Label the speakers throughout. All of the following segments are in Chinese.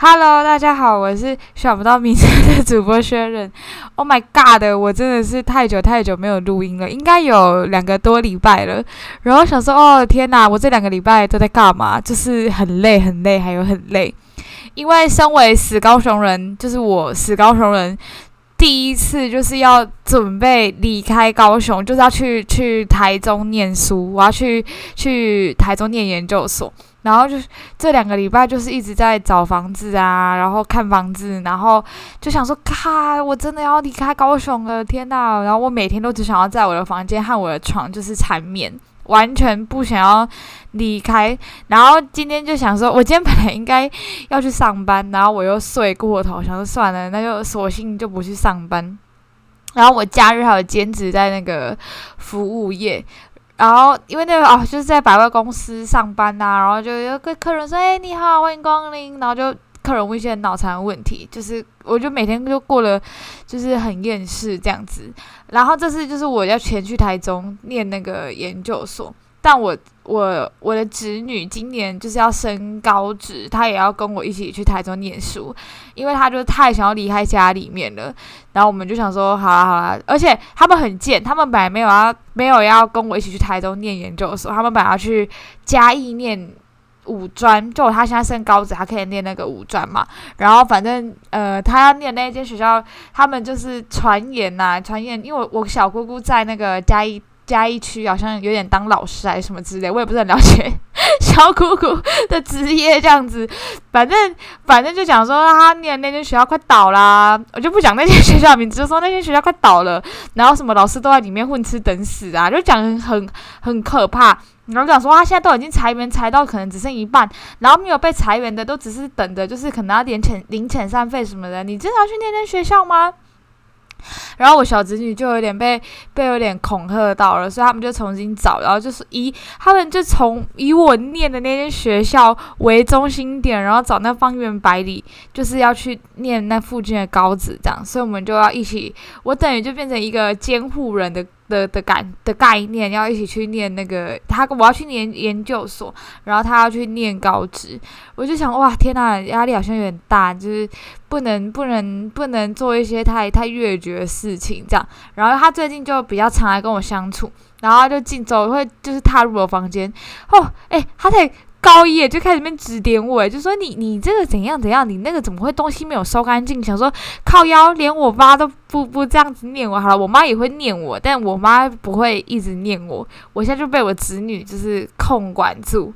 Speaker 1: Hello，大家好，我是想不到名字的主播薛仁。Oh my god，我真的是太久太久没有录音了，应该有两个多礼拜了。然后想说，哦天哪，我这两个礼拜都在干嘛？就是很累很累，还有很累。因为身为死高雄人，就是我死高雄人，第一次就是要准备离开高雄，就是要去去台中念书，我要去去台中念研究所。然后就是这两个礼拜，就是一直在找房子啊，然后看房子，然后就想说，咔，我真的要离开高雄了，天呐！然后我每天都只想要在我的房间和我的床就是缠绵，完全不想要离开。然后今天就想说，我今天本来应该要去上班，然后我又睡过头，想说算了，那就索性就不去上班。然后我假日还有兼职在那个服务业。然后，因为那个哦，就是在百货公司上班呐，然后就有个客人说：“哎，你好，欢迎光临。”然后就客人问一些脑残问题，就是我就每天就过了，就是很厌世这样子。然后这次就是我要前去台中念那个研究所。但我我我的侄女今年就是要升高职，她也要跟我一起去台中念书，因为她就太想要离开家里面了。然后我们就想说，好啦好啦，而且他们很贱，他们本来没有要没有要跟我一起去台中念研究所，他们本来要去嘉义念五专，就他现在升高职，他可以念那个五专嘛。然后反正呃，他要念那间学校，他们就是传言呐，传言，因为我我小姑姑在那个嘉义。嘉义区好像有点当老师还是什么之类，我也不是很了解小姑姑的职业这样子。反正反正就讲说他念那间学校快倒啦，我就不讲那间学校名字，就说那间学校快倒了，然后什么老师都在里面混吃等死啊，就讲很很可怕。然后讲说他现在都已经裁员裁到可能只剩一半，然后没有被裁员的都只是等着，就是可能要点遣零遣散费什么的。你真的要去那间学校吗？然后我小侄女就有点被被有点恐吓到了，所以他们就重新找，然后就是以他们就从以我念的那间学校为中心点，然后找那方圆百里就是要去念那附近的高职，这样，所以我们就要一起，我等于就变成一个监护人的。的的感的概念，要一起去念那个他，我要去念研究所，然后他要去念高职，我就想哇，天呐，压力好像有点大，就是不能不能不能做一些太太越绝的事情这样。然后他最近就比较常来跟我相处，然后就进走会就是踏入我房间，哦，诶，他在。高一就开始面指点我，就说你你这个怎样怎样，你那个怎么会东西没有收干净？想说靠腰，连我妈都不不这样子念我。好了，我妈也会念我，但我妈不会一直念我。我现在就被我子女就是控管住。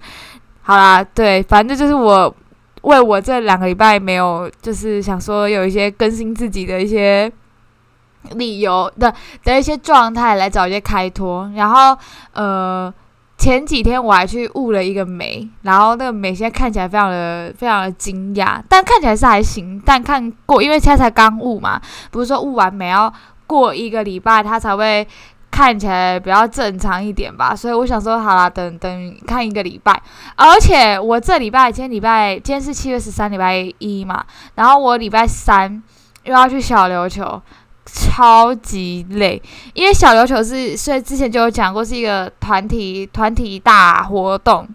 Speaker 1: 好啦，对，反正就是我为我这两个礼拜没有，就是想说有一些更新自己的一些理由的的一些状态来找一些开脱，然后呃。前几天我还去雾了一个眉，然后那个眉现在看起来非常的非常的惊讶，但看起来是还行。但看过，因为现在才刚雾嘛，不是说雾完眉要过一个礼拜它才会看起来比较正常一点吧？所以我想说，好啦，等等看一个礼拜。而且我这礼拜今天礼拜今天是七月十三礼拜一嘛，然后我礼拜三又要去小琉球。超级累，因为小琉球是，所以之前就有讲过是一个团体团体大活动，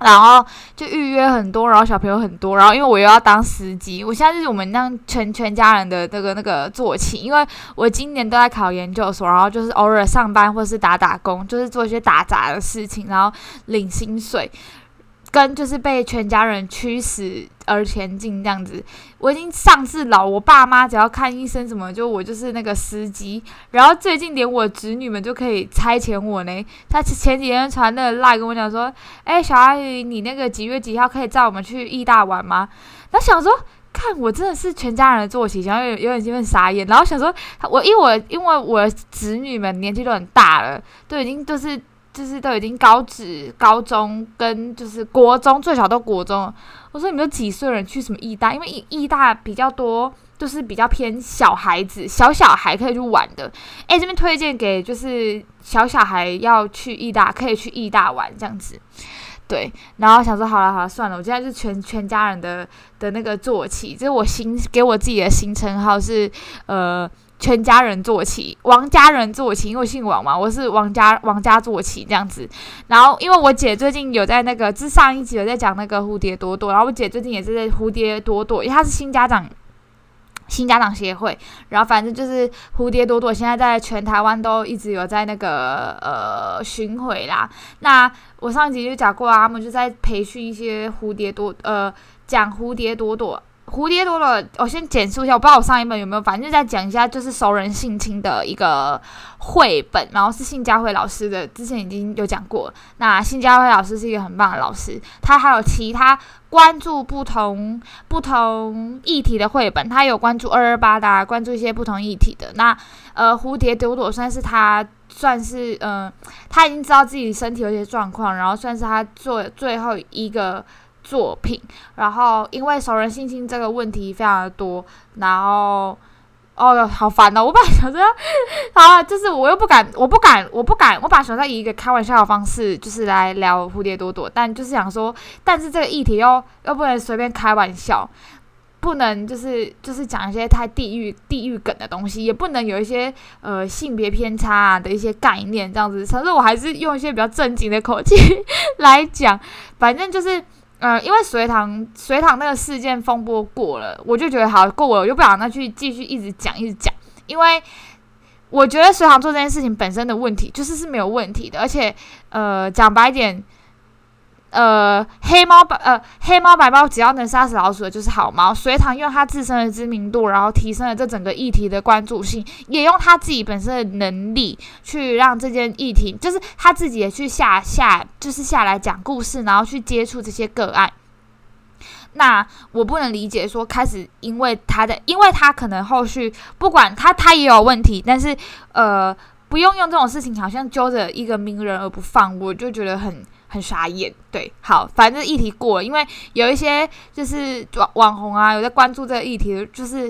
Speaker 1: 然后就预约很多，然后小朋友很多，然后因为我又要当司机，我现在是我们那全全家人的那个那个坐骑，因为我今年都在考研究所，然后就是偶尔上班或是打打工，就是做一些打杂的事情，然后领薪水。跟就是被全家人驱使而前进这样子，我已经上至老，我爸妈只要看医生什么，就我就是那个司机。然后最近连我侄女们就可以差遣我呢。他前几天传那个赖跟我讲说：“哎，小阿姨，你那个几月几号可以载我们去义大玩吗？”然后想说，看我真的是全家人的坐骑，想有有点有点傻眼。然后想说，我因为我因为我侄女们年纪都很大了，都已经都是。就是都已经高职、高中跟就是国中，最少都国中。我说你们都几岁人去什么艺大？因为艺艺大比较多，就是比较偏小孩子、小小孩可以去玩的。诶，这边推荐给就是小小孩要去艺大，可以去艺大玩这样子。对，然后想说好了好了，算了，我现在是全全家人的的那个坐骑，这是我新给我自己的新称号是呃。全家人做起，王家人做起，因为姓王嘛，我是王家王家做起这样子。然后，因为我姐最近有在那个，之上一集有在讲那个蝴蝶朵朵，然后我姐最近也是在蝴蝶朵朵，因为她是新家长，新家长协会，然后反正就是蝴蝶朵朵现在在全台湾都一直有在那个呃巡回啦。那我上一集就讲过啊，他们就在培训一些蝴蝶朵呃讲蝴蝶朵朵。蝴蝶多了，我先简述一下，我不知道我上一本有没有，反正就再讲一下，就是熟人性侵的一个绘本，然后是信佳慧老师的，之前已经有讲过。那信佳慧老师是一个很棒的老师，他还有其他关注不同不同议题的绘本，他有关注二二八的，关注一些不同议题的。那呃，蝴蝶朵朵算是他算是嗯，他已经知道自己身体有些状况，然后算是他做最后一个。作品，然后因为熟人性侵这个问题非常的多，然后哦哟，好烦哦！我本来想着，好，就是我又不敢，我不敢，我不敢，我本来想在以一个开玩笑的方式，就是来聊蝴蝶朵朵，但就是想说，但是这个议题又又不能随便开玩笑，不能就是就是讲一些太地域地域梗的东西，也不能有一些呃性别偏差的一些概念这样子，可是我还是用一些比较正经的口气 来讲，反正就是。嗯，因为隋唐隋唐那个事件风波过了，我就觉得好过了，我就不想再去继续一直讲一直讲，因为我觉得隋唐做这件事情本身的问题就是是没有问题的，而且呃讲白点。呃，黑猫白呃黑猫白猫，只要能杀死老鼠的就是好猫。隋唐用他自身的知名度，然后提升了这整个议题的关注性，也用他自己本身的能力去让这件议题，就是他自己也去下下，就是下来讲故事，然后去接触这些个案。那我不能理解说，开始因为他的，因为他可能后续不管他他也有问题，但是呃不用用这种事情好像揪着一个名人而不放，我就觉得很。很傻眼，对，好，反正议题过了，因为有一些就是网网红啊，有在关注这个议题，就是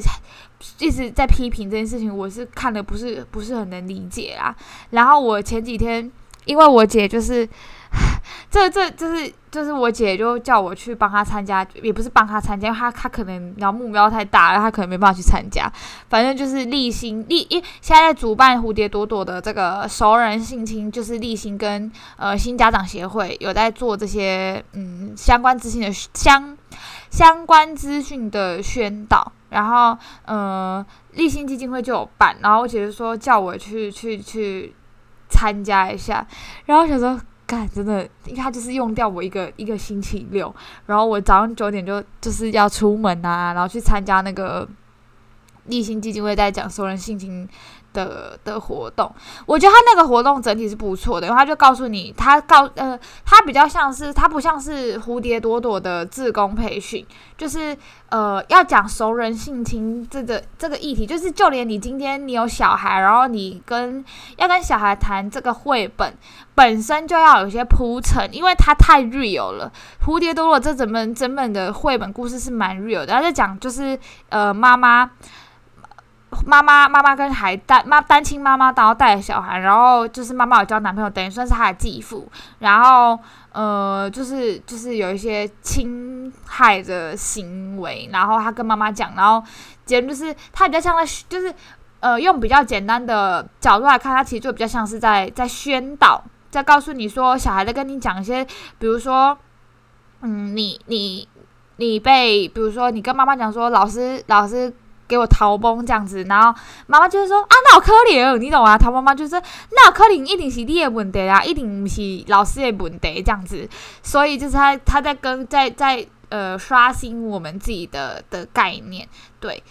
Speaker 1: 一直在批评这件事情，我是看的不是不是很能理解啊。然后我前几天，因为我姐就是。这这就是就是我姐就叫我去帮她参加，也不是帮她参加，因为她她可能然后目标太大了，她可能没办法去参加。反正就是立新立，因现在在主办蝴蝶朵朵的这个熟人性侵，就是立新跟呃新家长协会有在做这些嗯相关资讯的相相关资讯的宣导。然后呃立新基金会就有办，然后我姐就说叫我去去去参加一下，然后想说。干真的，因为他就是用掉我一个一个星期六，然后我早上九点就就是要出门啊，然后去参加那个立新基金会在讲熟人性情。的的活动，我觉得他那个活动整体是不错的，因为他就告诉你，他告呃，他比较像是，他不像是蝴蝶朵朵的自工培训，就是呃，要讲熟人性侵这个这个议题，就是就连你今天你有小孩，然后你跟要跟小孩谈这个绘本，本身就要有些铺陈，因为它太 real 了。蝴蝶朵朵这整本整本的绘本故事是蛮 real 的，然后在讲就是呃妈妈。妈妈妈妈跟孩单妈单亲妈妈，然后带着小孩，然后就是妈妈有交男朋友，等于算是她的继父，然后呃，就是就是有一些侵害的行为，然后他跟妈妈讲，然后简直就是他比较像在，就是呃，用比较简单的角度来看，他其实就比较像是在在宣导，在告诉你说，小孩在跟你讲一些，比如说，嗯，你你你被，比如说你跟妈妈讲说，老师老师。给我逃崩这样子，然后妈妈就是说啊，那有可怜，你懂啊？他妈妈就是那有可怜，一定是你的问题啊，一定不是老师的问题这样子。所以就是他他在跟在在呃刷新我们自己的的概念，对。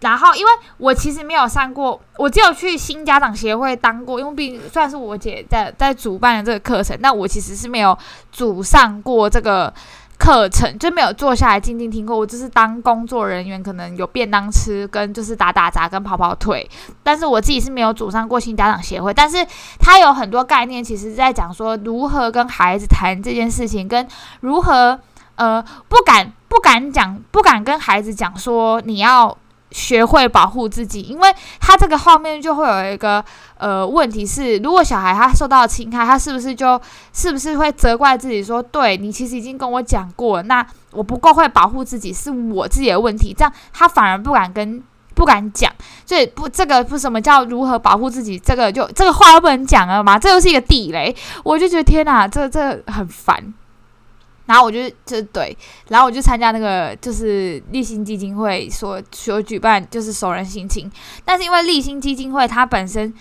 Speaker 1: 然后因为我其实没有上过，我只有去新家长协会当过，因为毕竟算是我姐在在主办的这个课程，那我其实是没有主上过这个。课程就没有坐下来静静听过，我就是当工作人员，可能有便当吃，跟就是打打杂跟跑跑腿。但是我自己是没有组上过新家长协会，但是他有很多概念，其实在讲说如何跟孩子谈这件事情，跟如何呃不敢不敢讲，不敢跟孩子讲说你要。学会保护自己，因为他这个后面就会有一个呃问题是，如果小孩他受到侵害，他是不是就是不是会责怪自己说，对你其实已经跟我讲过，那我不够会保护自己是我自己的问题，这样他反而不敢跟不敢讲，所以不这个不什么叫如何保护自己，这个就这个话都不能讲了吗？这又是一个地雷，我就觉得天哪，这这很烦。然后我就就对，然后我就参加那个就是立新基金会所所举办就是熟人心情，但是因为立新基金会它本身。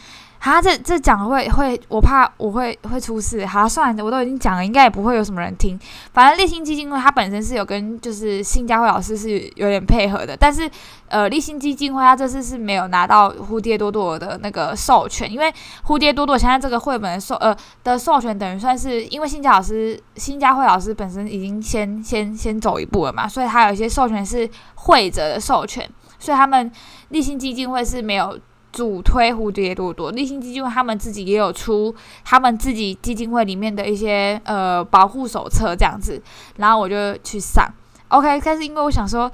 Speaker 1: 他这这讲会会，我怕我会会出事。好，算了，我都已经讲了，应该也不会有什么人听。反正立新基金会它本身是有跟就是新佳慧老师是有点配合的，但是呃，立新基金会它这次是没有拿到蝴蝶朵朵的那个授权，因为蝴蝶朵朵现在这个绘本授呃的授权等于算是因为新佳老师新佳慧老师本身已经先先先走一步了嘛，所以他有一些授权是会者的授权，所以他们立新基金会是没有。主推蝴蝶多多，立新基金会他们自己也有出他们自己基金会里面的一些呃保护手册这样子，然后我就去上，OK，但是因为我想说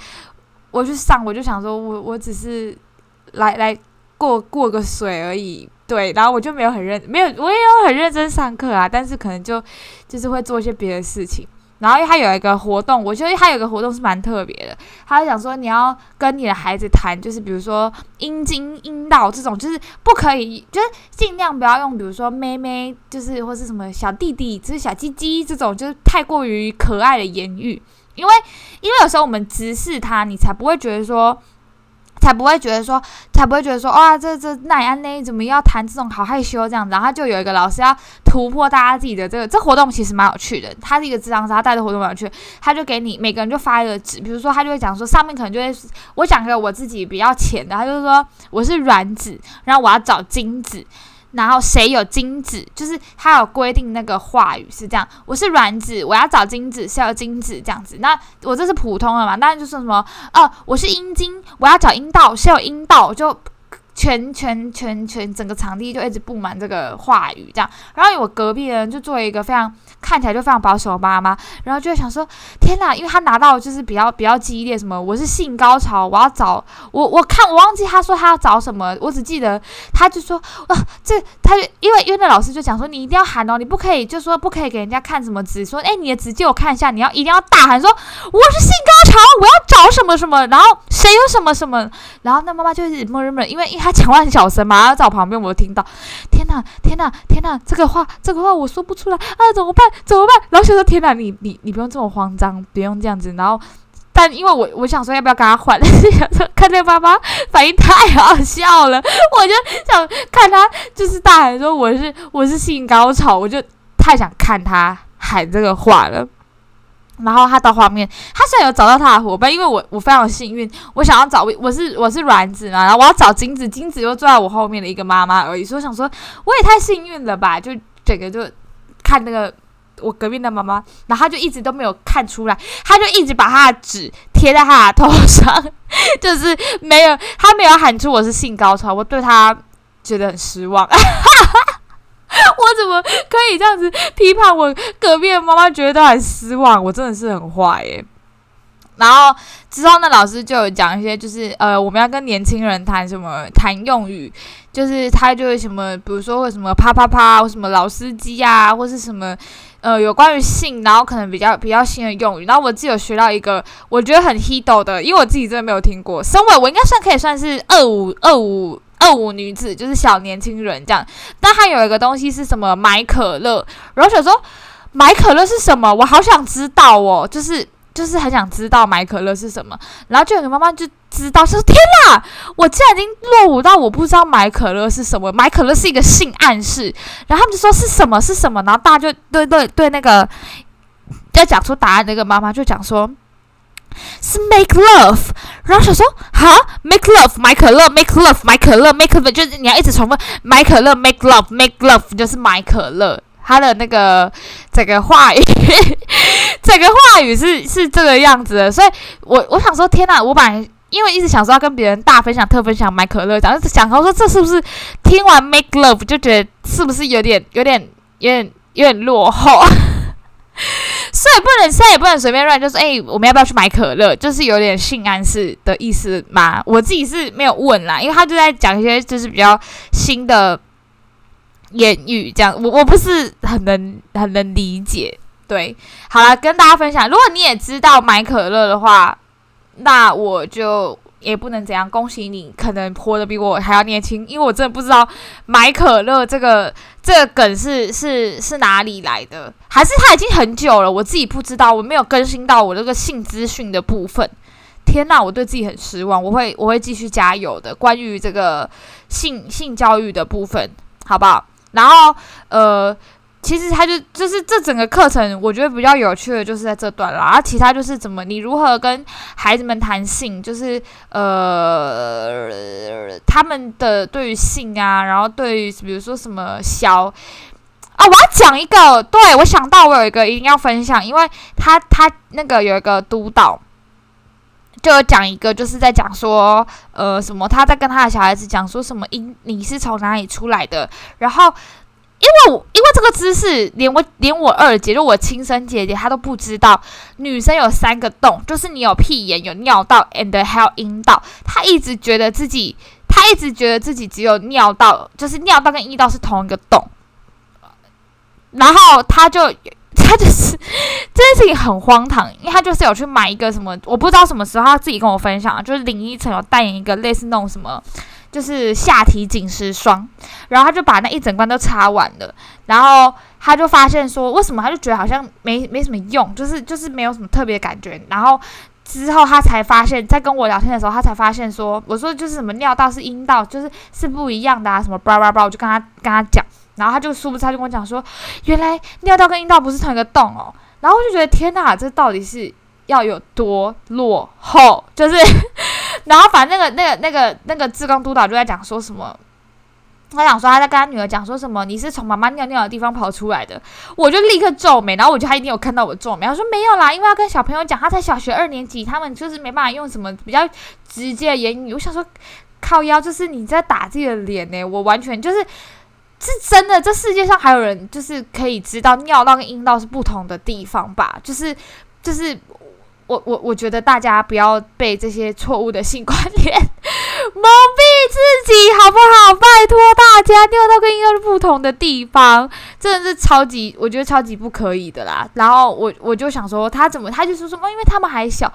Speaker 1: 我去上，我就想说我我只是来来过过个水而已，对，然后我就没有很认，没有我也有很认真上课啊，但是可能就就是会做一些别的事情。然后他有一个活动，我觉得他有个活动是蛮特别的。他就讲说你要跟你的孩子谈，就是比如说阴茎、阴道这种，就是不可以，就是尽量不要用，比如说妹妹，就是或是什么小弟弟，就是小鸡鸡这种，就是太过于可爱的言语。因为因为有时候我们直视他，你才不会觉得说。才不会觉得说，才不会觉得说，哇，这这那安呢，怎么要谈这种好害羞这样子？然后就有一个老师要突破大家自己的这个，这活动其实蛮有趣的。他是一个智商，他带的活动蛮有趣，他就给你每个人就发一个纸，比如说他就会讲说，上面可能就会我讲个我自己比较浅的，他就是说我是软纸，然后我要找金子。然后谁有精子，就是他有规定那个话语是这样。我是卵子，我要找精子，是要精子这样子。那我这是普通的嘛？那就是什么，呃，我是阴茎，我要找阴道，是有阴道就。全全全全整个场地就一直布满这个话语，这样。然后我隔壁的人就作为一个非常看起来就非常保守的妈妈，然后就想说：天哪！因为他拿到就是比较比较激烈，什么我是性高潮，我要找我我看我忘记他说他要找什么，我只记得他就说啊，这他就因为因为那老师就讲说你一定要喊哦，你不可以就说不可以给人家看什么纸，说哎你的纸借我看一下，你要一定要大喊说我是性高潮，我要找什么什么，然后谁有什么什么，然后那妈妈就是默认默，因为因为。他讲话很小声嘛，然后在我旁边，我都听到。天哪，天哪，天哪！这个话，这个话我说不出来啊！怎么办？怎么办？然后想说：“天哪，你你你不用这么慌张，不用这样子。”然后，但因为我我想说要不要跟他换，但是想说看这爸爸反应太好笑了，我就想看他就是大喊说我是我是性高潮，我就太想看他喊这个话了。然后他到画面，他虽然有找到他的伙伴，因为我我非常幸运，我想要找我是我是卵子嘛，然后我要找精子，精子又坐在我后面的一个妈妈而已，所以我想说我也太幸运了吧，就整个就看那个我隔壁的妈妈，然后他就一直都没有看出来，他就一直把他的纸贴在他的头上，就是没有他没有喊出我是性高潮，我对他觉得很失望。我怎么可以这样子批判我隔壁的妈妈？觉得很失望，我真的是很坏耶。然后之后呢，老师就有讲一些，就是呃，我们要跟年轻人谈什么谈用语，就是他就会什么，比如说会什么啪啪啪，或什么老司机啊，或是什么呃，有关于性，然后可能比较比较新的用语。然后我自己有学到一个，我觉得很 hit 的，因为我自己真的没有听过。身为我应该算可以算是二五二五。二五女子就是小年轻人这样，但他有一个东西是什么？买可乐。然后想说买可乐是什么？我好想知道哦，就是就是很想知道买可乐是什么。然后就有个妈妈就知道，说天哪，我竟然已经落伍到我不知道买可乐是什么？买可乐是一个性暗示。然后他们就说是什么是什么？然后大家就对对对那个要讲出答案那个妈妈就讲说。是 make love，然后想说哈？make love 买可乐 make love 买可乐 make love 就是你要一直重复买可乐 make love make love 就是买可乐，他的那个整个话语，整个话语是是这个样子的，所以我我想说天呐，我本来因为一直想说要跟别人大分享特分享买可乐，然后想说这是不是听完 make love 就觉得是不是有点有点有点有点落后。所以不能，现在也不能随便乱，就是哎，我们要不要去买可乐？就是有点性暗示的意思嘛。我自己是没有问啦，因为他就在讲一些就是比较新的言语，这样我我不是很能很能理解。对，好了，跟大家分享，如果你也知道买可乐的话，那我就也不能怎样，恭喜你，可能活得比我还要年轻，因为我真的不知道买可乐这个这个梗是是是哪里来的，还是他已经很久了，我自己不知道，我没有更新到我这个性资讯的部分。天呐，我对自己很失望，我会我会继续加油的。关于这个性性教育的部分，好不好？然后呃。其实他就就是这整个课程，我觉得比较有趣的就是在这段啦。而其他就是怎么你如何跟孩子们谈性，就是呃他们的对于性啊，然后对于比如说什么小啊，我要讲一个，对我想到我有一个一定要分享，因为他他那个有一个督导，就有讲一个就是在讲说呃什么他在跟他的小孩子讲说什么因你是从哪里出来的，然后。因为我因为这个姿势，连我连我二姐，就我亲生姐姐，她都不知道。女生有三个洞，就是你有屁眼、有尿道，and 还有阴道。她一直觉得自己，她一直觉得自己只有尿道，就是尿道跟阴道是同一个洞。然后她就，她就是 这件事情很荒唐，因为她就是有去买一个什么，我不知道什么时候她自己跟我分享，就是林依晨有代言一个类似那种什么。就是下体紧实霜，然后他就把那一整罐都擦完了，然后他就发现说，为什么他就觉得好像没没什么用，就是就是没有什么特别感觉。然后之后他才发现，在跟我聊天的时候，他才发现说，我说就是什么尿道是阴道，就是是不一样的啊，什么叭叭叭，我就跟他跟他讲，然后他就殊不知他就跟我讲说，原来尿道跟阴道不是同一个洞哦。然后我就觉得天哪，这到底是要有多落后？就是。然后，反正那个、那个、那个、那个志工督导就在讲说什么，他想说他在跟他女儿讲说什么，你是从妈妈尿尿的地方跑出来的，我就立刻皱眉，然后我觉得他一定有看到我皱眉，他说没有啦，因为要跟小朋友讲，他才小学二年级，他们就是没办法用什么比较直接的言语。我想说，靠腰就是你在打自己的脸呢，我完全就是是真的，这世界上还有人就是可以知道尿道跟阴道是不同的地方吧？就是就是。我我我觉得大家不要被这些错误的性观念 蒙蔽自己，好不好？拜托大家，尿到跟阴道是不同的地方，真的是超级，我觉得超级不可以的啦。然后我我就想说，他怎么，他就说什么，因为他们还小。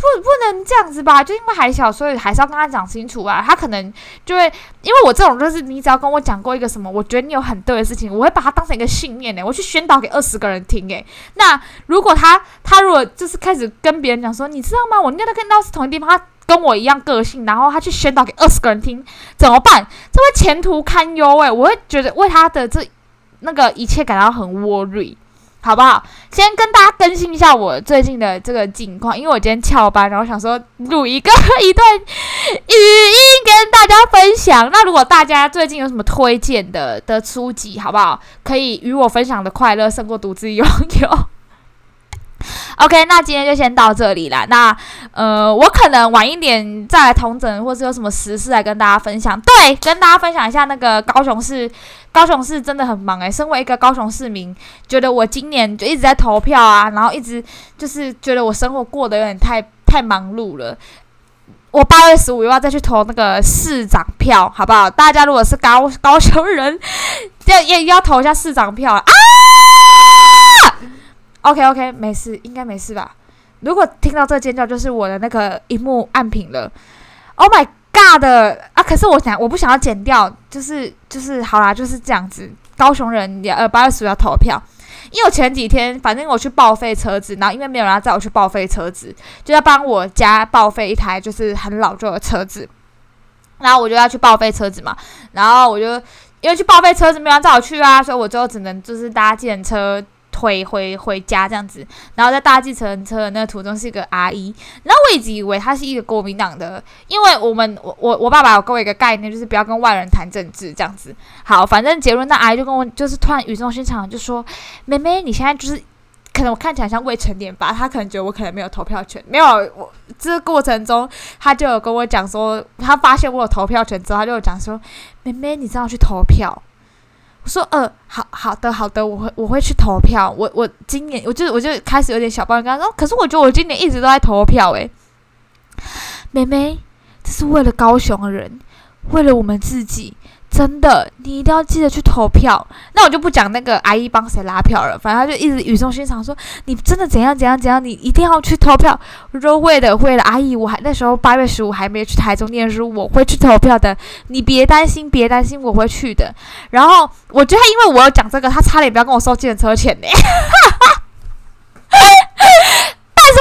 Speaker 1: 不，不能这样子吧？就因为还小，所以还是要跟他讲清楚啊。他可能就会，因为我这种就是，你只要跟我讲过一个什么，我觉得你有很对的事情，我会把它当成一个信念呢，我去宣导给二十个人听诶。那如果他，他如果就是开始跟别人讲说，你知道吗？我尿道跟尿是同一地方，他跟我一样个性，然后他去宣导给二十个人听，怎么办？这会前途堪忧诶。我会觉得为他的这那个一切感到很 worry。好不好？先跟大家更新一下我最近的这个近况，因为我今天翘班，然后想说录一个 一段语音跟大家分享。那如果大家最近有什么推荐的的书籍，好不好？可以与我分享的快乐胜过独自拥有。OK，那今天就先到这里啦。那呃，我可能晚一点再来同整，或是有什么实事来跟大家分享。对，跟大家分享一下那个高雄市，高雄市真的很忙诶。身为一个高雄市民，觉得我今年就一直在投票啊，然后一直就是觉得我生活过得有点太太忙碌了。我八月十五又要再去投那个市长票，好不好？大家如果是高高雄人，要也要投一下市长票啊！OK OK，没事，应该没事吧？如果听到这尖叫，就是我的那个荧幕暗屏了。Oh my god 啊！可是我想，我不想要剪掉，就是就是好啦，就是这样子。高雄人也呃八月十五要投票，因为我前几天反正我去报废车子，然后因为没有人要载我去报废车子，就要帮我家报废一台就是很老旧的车子，然后我就要去报废车子嘛，然后我就因为去报废车子没有人载我去啊，所以我最后只能就是搭建车。回回回家这样子，然后在搭计程车的那个途中是一个阿姨，然后我一直以为她是一个国民党的，因为我们我我我爸爸有给我一个概念，就是不要跟外人谈政治这样子。好，反正结论那阿姨就跟我就是突然语重心长就说：“妹妹，你现在就是可能我看起来像未成年吧？她可能觉得我可能没有投票权，没有我这个过程中，她就有跟我讲说，她发现我有投票权之后，她就有讲说：妹妹，你这样去投票。”我说呃，好好的好的，我会我会去投票。我我今年我就我就开始有点小抱怨，跟他说，可是我觉得我今年一直都在投票诶。妹妹，这是为了高雄的人，为了我们自己，真的，你一定要记得去投票。那我就不讲那个阿姨帮谁拉票了，反正他就一直语重心长说：“你真的怎样怎样怎样，你一定要去投票。”我说：“会的，会的，阿姨，我还那时候八月十五还没去台中念书，我会去投票的。你别担心，别担心，我会去的。”然后我觉得，因为我要讲这个，他差点不要跟我收计程车钱呢。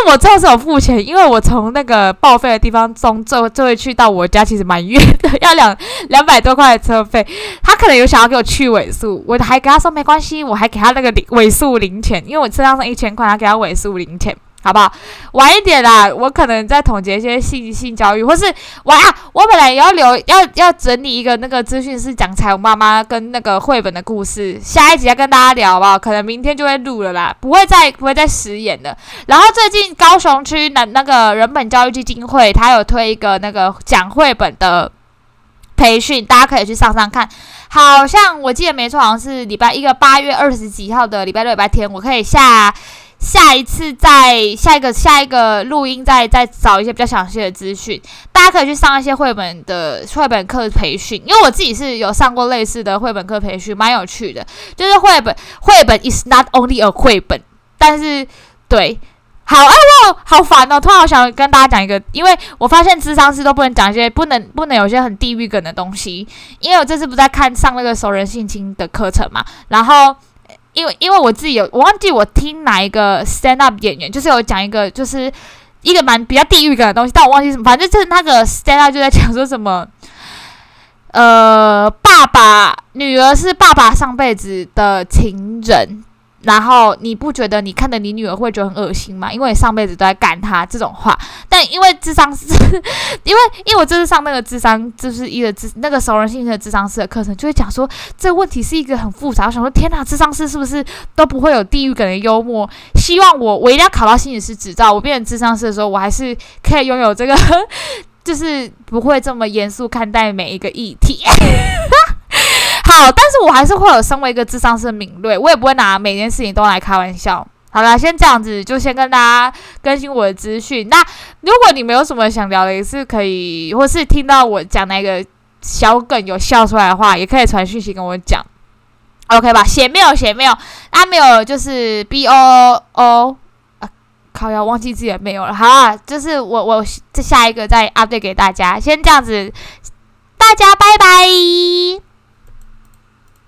Speaker 1: 我最后是有付钱，因为我从那个报废的地方中最最后去到我家其实蛮远的，要两 两百多块的车费。他可能有想要给我去尾数，我还跟他说没关系，我还给他那个零尾数零钱，因为我车上剩一千块，他给他尾数零钱。好不好？晚一点啦，我可能再总结一些性性教育，或是我啊，我本来要留，要要整理一个那个资讯，是讲彩虹妈妈跟那个绘本的故事，下一集要跟大家聊，好不好？可能明天就会录了啦，不会再不会再实演的。然后最近高雄区那那个人本教育基金会，他有推一个那个讲绘本的培训，大家可以去上上看。好像我记得没错，好像是礼拜一个八月二十几号的礼拜六、礼拜天，我可以下。下一次再下一个下一个录音再再找一些比较详细的资讯，大家可以去上一些绘本的绘本课培训，因为我自己是有上过类似的绘本课培训，蛮有趣的。就是绘本绘本 is not only a 绘本，但是对，好哎我好烦哦，突然我想跟大家讲一个，因为我发现智商师都不能讲一些不能不能有些很地域梗的东西，因为我这次不在看上那个熟人性侵的课程嘛，然后。因为因为我自己有，我忘记我听哪一个 stand up 演员，就是有讲一个，就是一个蛮比较地域感的东西，但我忘记什么，反正就是那个 stand up 就在讲说什么，呃，爸爸女儿是爸爸上辈子的情人。然后你不觉得你看的你女儿会觉得很恶心吗？因为你上辈子都在干她这种话。但因为智商是，因为因为我这次上那个智商就是一个智那个熟人性的智商师的课程，就会讲说这个问题是一个很复杂。我想说天哪，智商师是不是都不会有地狱感的幽默？希望我我一定要考到心理师执照，我变成智商师的时候，我还是可以拥有这个，就是不会这么严肃看待每一个议题。好，但是我还是会有身为一个智商是敏锐，我也不会拿每件事情都来开玩笑。好了，先这样子，就先跟大家更新我的资讯。那如果你们有什么想聊的，也是可以，或是听到我讲那个小梗有笑出来的话，也可以传讯息跟我讲，OK 吧？写没有写没有，啊没有就是 B O O 啊，靠要忘记自己的没有了。好啊，就是我我这下一个再 update 给大家，先这样子，大家拜拜。